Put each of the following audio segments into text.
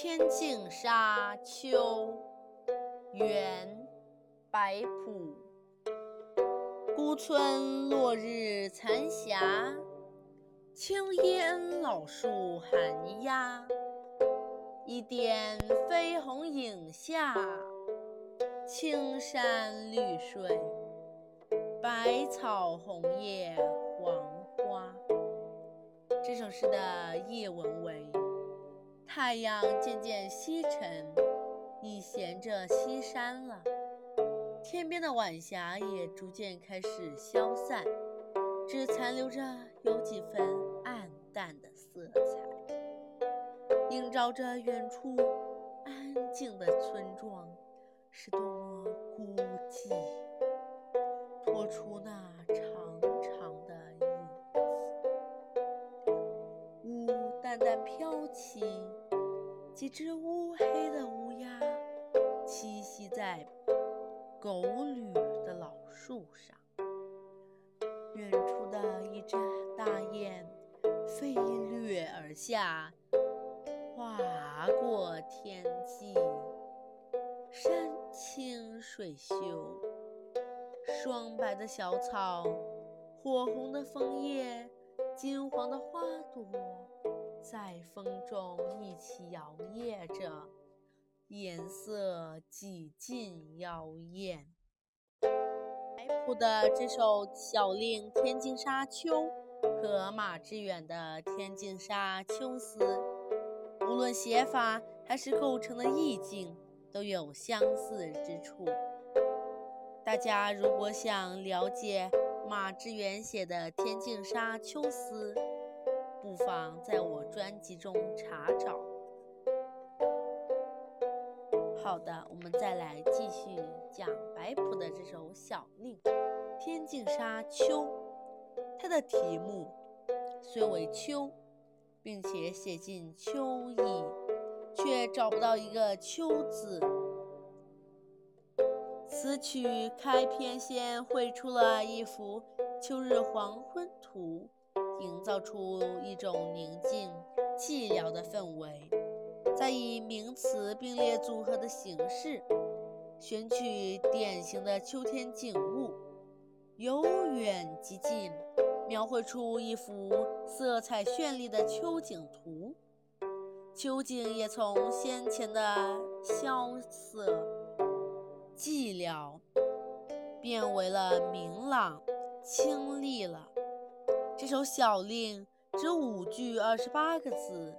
天净沙·秋，元·白朴。孤村落日残霞，青烟老树寒鸦。一点飞鸿影下，青山绿水，百草红叶黄花。这首诗的译文为。太阳渐渐西沉，已衔着西山了。天边的晚霞也逐渐开始消散，只残留着有几分暗淡的色彩，映照着远处安静的村庄，是多么孤寂，拖出那长长的影子。雾淡淡飘起。几只乌黑的乌鸦栖息在狗铝的老树上，远处的一只大雁飞掠而下，划过天际。山清水秀，霜白的小草，火红的枫叶，金黄的花朵。在风中一起摇曳着，颜色几近妖艳。白朴的这首小令《天净沙·秋》和马致远的《天净沙·秋思》，无论写法还是构成的意境，都有相似之处。大家如果想了解马致远写的《天净沙·秋思》，不妨在我专辑中查找。好的，我们再来继续讲白朴的这首小令《天净沙·秋》。它的题目虽为秋，并且写进秋意，却找不到一个秋字。此曲开篇先绘出了一幅秋日黄昏图。造出一种宁静寂寥的氛围，再以名词并列组合的形式，选取典型的秋天景物，由远及近，描绘出一幅色彩绚丽的秋景图。秋景也从先前的萧瑟寂寥，变为了明朗清丽了。这首小令只五句二十八个字，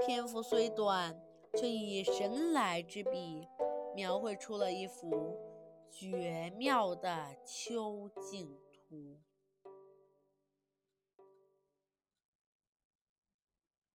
篇幅虽短，却以神来之笔，描绘出了一幅绝妙的秋景图。